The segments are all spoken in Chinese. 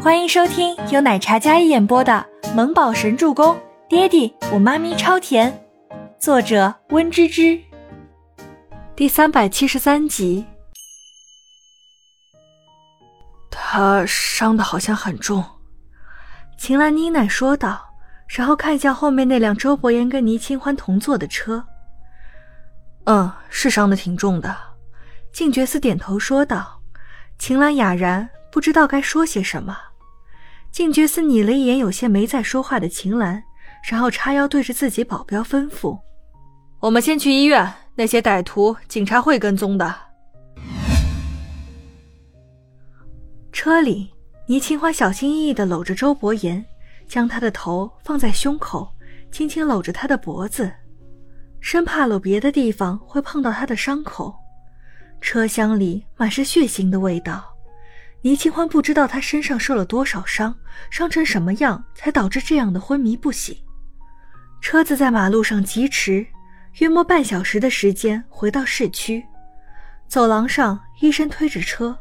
欢迎收听由奶茶一演播的《萌宝神助攻》，爹地我妈咪超甜，作者温芝芝。第三百七十三集。他伤的好像很重，秦岚呢喃说道，然后看向后面那辆周伯言跟倪清欢同坐的车。嗯，是伤的挺重的。静觉寺点头说道。秦岚哑然，不知道该说些什么。静觉寺睨了一眼有些没在说话的秦岚，然后叉腰对着自己保镖吩咐：“我们先去医院，那些歹徒警察会跟踪的。”车里，倪清欢小心翼翼地搂着周伯言，将他的头放在胸口，轻轻搂着他的脖子，生怕搂别的地方会碰到他的伤口。车厢里满是血腥的味道。倪清欢不知道他身上受了多少伤，伤成什么样才导致这样的昏迷不醒。车子在马路上疾驰，约莫半小时的时间回到市区。走廊上，医生推着车，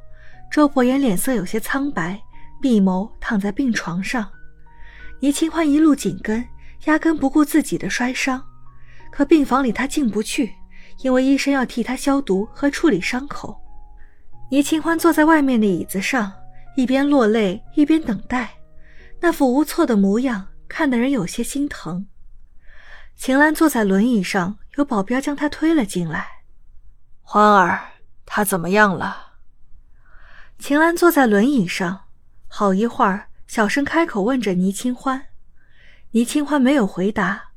周伯言脸色有些苍白，闭眸躺在病床上。倪清欢一路紧跟，压根不顾自己的摔伤。可病房里他进不去，因为医生要替他消毒和处理伤口。倪清欢坐在外面的椅子上，一边落泪一边等待，那副无措的模样看得人有些心疼。秦岚坐在轮椅上，有保镖将她推了进来。欢儿，他怎么样了？秦岚坐在轮椅上，好一会儿，小声开口问着倪清欢。倪清欢没有回答，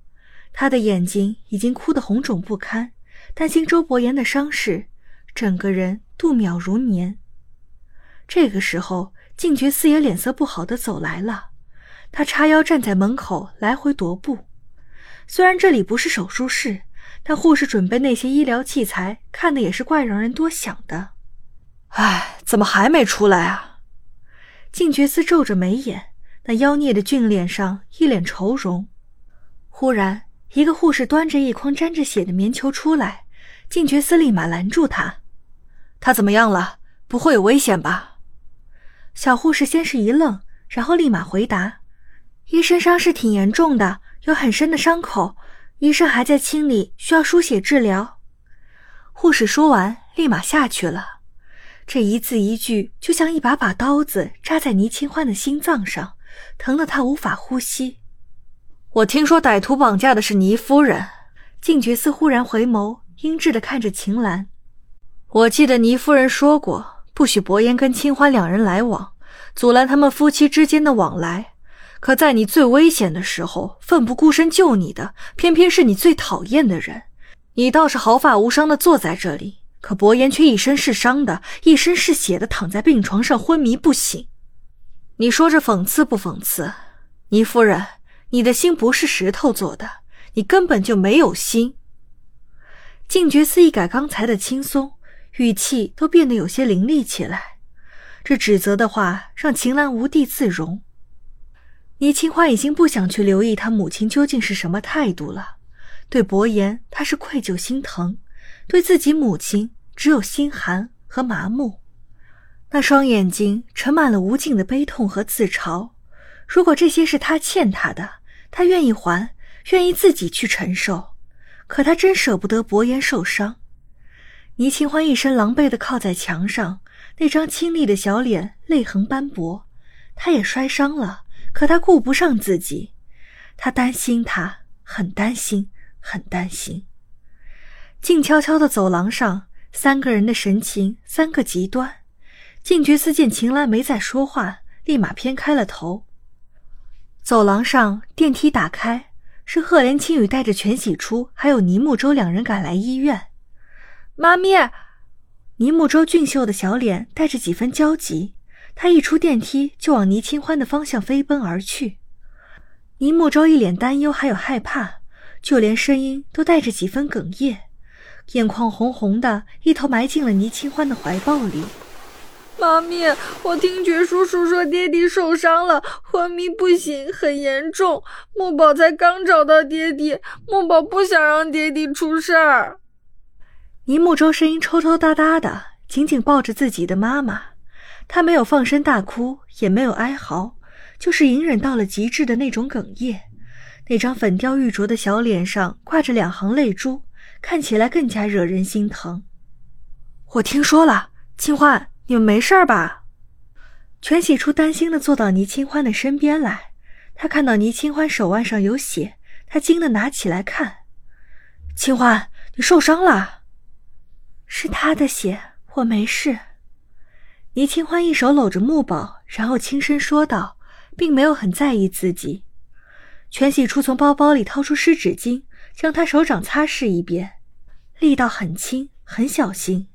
他的眼睛已经哭得红肿不堪，担心周伯言的伤势，整个人。度秒如年。这个时候，静觉寺也脸色不好的走来了，他叉腰站在门口，来回踱步。虽然这里不是手术室，但护士准备那些医疗器材，看的也是怪让人多想的。唉，怎么还没出来啊？静觉斯皱着眉眼，那妖孽的俊脸上一脸愁容。忽然，一个护士端着一筐沾着血的棉球出来，静觉斯立马拦住他。他怎么样了？不会有危险吧？小护士先是一愣，然后立马回答：“医生伤势挺严重的，有很深的伤口，医生还在清理，需要输血治疗。”护士说完，立马下去了。这一字一句，就像一把把刀子扎在倪清欢的心脏上，疼得他无法呼吸。我听说歹徒绑架的是倪夫人。静觉寺忽然回眸，阴鸷的看着秦岚。我记得倪夫人说过，不许伯言跟清欢两人来往，阻拦他们夫妻之间的往来。可在你最危险的时候，奋不顾身救你的，偏偏是你最讨厌的人。你倒是毫发无伤的坐在这里，可伯言却一身是伤的，一身是血的躺在病床上昏迷不醒。你说这讽刺不讽刺？倪夫人，你的心不是石头做的，你根本就没有心。静觉寺一改刚才的轻松。语气都变得有些凌厉起来，这指责的话让秦岚无地自容。倪清欢已经不想去留意他母亲究竟是什么态度了。对伯言，他是愧疚心疼；对自己母亲，只有心寒和麻木。那双眼睛盛满了无尽的悲痛和自嘲。如果这些是他欠他的，他愿意还，愿意自己去承受。可他真舍不得伯言受伤。倪清欢一身狼狈的靠在墙上，那张清丽的小脸泪痕斑驳。他也摔伤了，可他顾不上自己。他担心他，很担心，很担心。静悄悄的走廊上，三个人的神情三个极端。静觉寺见秦岚没再说话，立马偏开了头。走廊上电梯打开，是赫连青雨带着全喜初还有倪木舟两人赶来医院。妈咪，倪木舟俊秀的小脸带着几分焦急，他一出电梯就往倪清欢的方向飞奔而去。倪木舟一脸担忧，还有害怕，就连声音都带着几分哽咽，眼眶红红的，一头埋进了倪清欢的怀抱里。妈咪，我听觉叔叔说爹地受伤了，昏迷不醒，很严重。木宝才刚找到爹地，木宝不想让爹地出事儿。倪木舟声音抽抽搭搭的，紧紧抱着自己的妈妈。他没有放声大哭，也没有哀嚎，就是隐忍到了极致的那种哽咽。那张粉雕玉琢的小脸上挂着两行泪珠，看起来更加惹人心疼。我听说了，清欢，你们没事吧？全喜初担心的坐到倪清欢的身边来，他看到倪清欢手腕上有血，他惊的拿起来看。清欢，你受伤了？是他的血，我没事。倪清欢一手搂着木宝，然后轻声说道，并没有很在意自己。全喜初从包包里掏出湿纸巾，将他手掌擦拭一遍，力道很轻，很小心。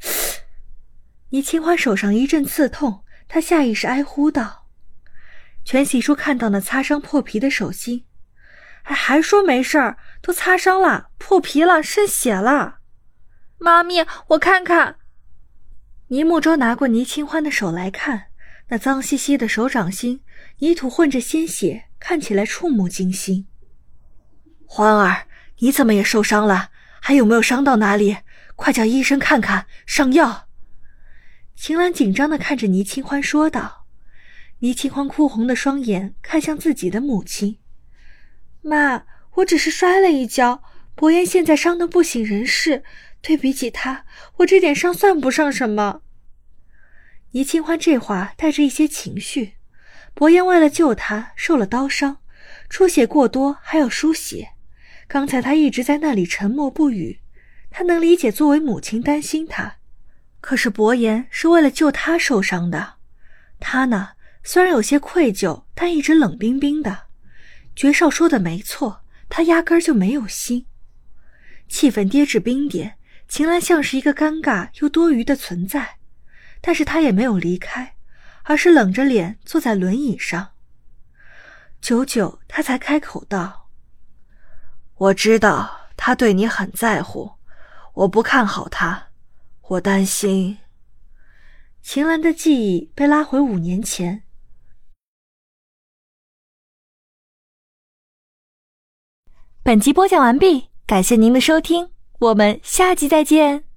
倪清欢手上一阵刺痛，他下意识哀呼道：“全喜初看到那擦伤破皮的手心，还还说没事儿，都擦伤了，破皮了，渗血了。妈咪，我看看。”倪木舟拿过倪清欢的手来看，那脏兮兮的手掌心，泥土混着鲜血。看起来触目惊心。欢儿，你怎么也受伤了？还有没有伤到哪里？快叫医生看看，上药。秦岚紧张的看着倪清欢说道。倪清欢哭红的双眼看向自己的母亲：“妈，我只是摔了一跤，伯言现在伤得不省人事。对比起他，我这点伤算不上什么。”倪清欢这话带着一些情绪。伯言为了救他受了刀伤，出血过多还要输血。刚才他一直在那里沉默不语，他能理解作为母亲担心他。可是伯言是为了救他受伤的，他呢虽然有些愧疚，但一直冷冰冰的。爵少说的没错，他压根儿就没有心。气氛跌至冰点，秦岚像是一个尴尬又多余的存在，但是他也没有离开。而是冷着脸坐在轮椅上。久久，他才开口道：“我知道他对你很在乎，我不看好他，我担心。”秦岚的记忆被拉回五年前。本集播讲完毕，感谢您的收听，我们下集再见。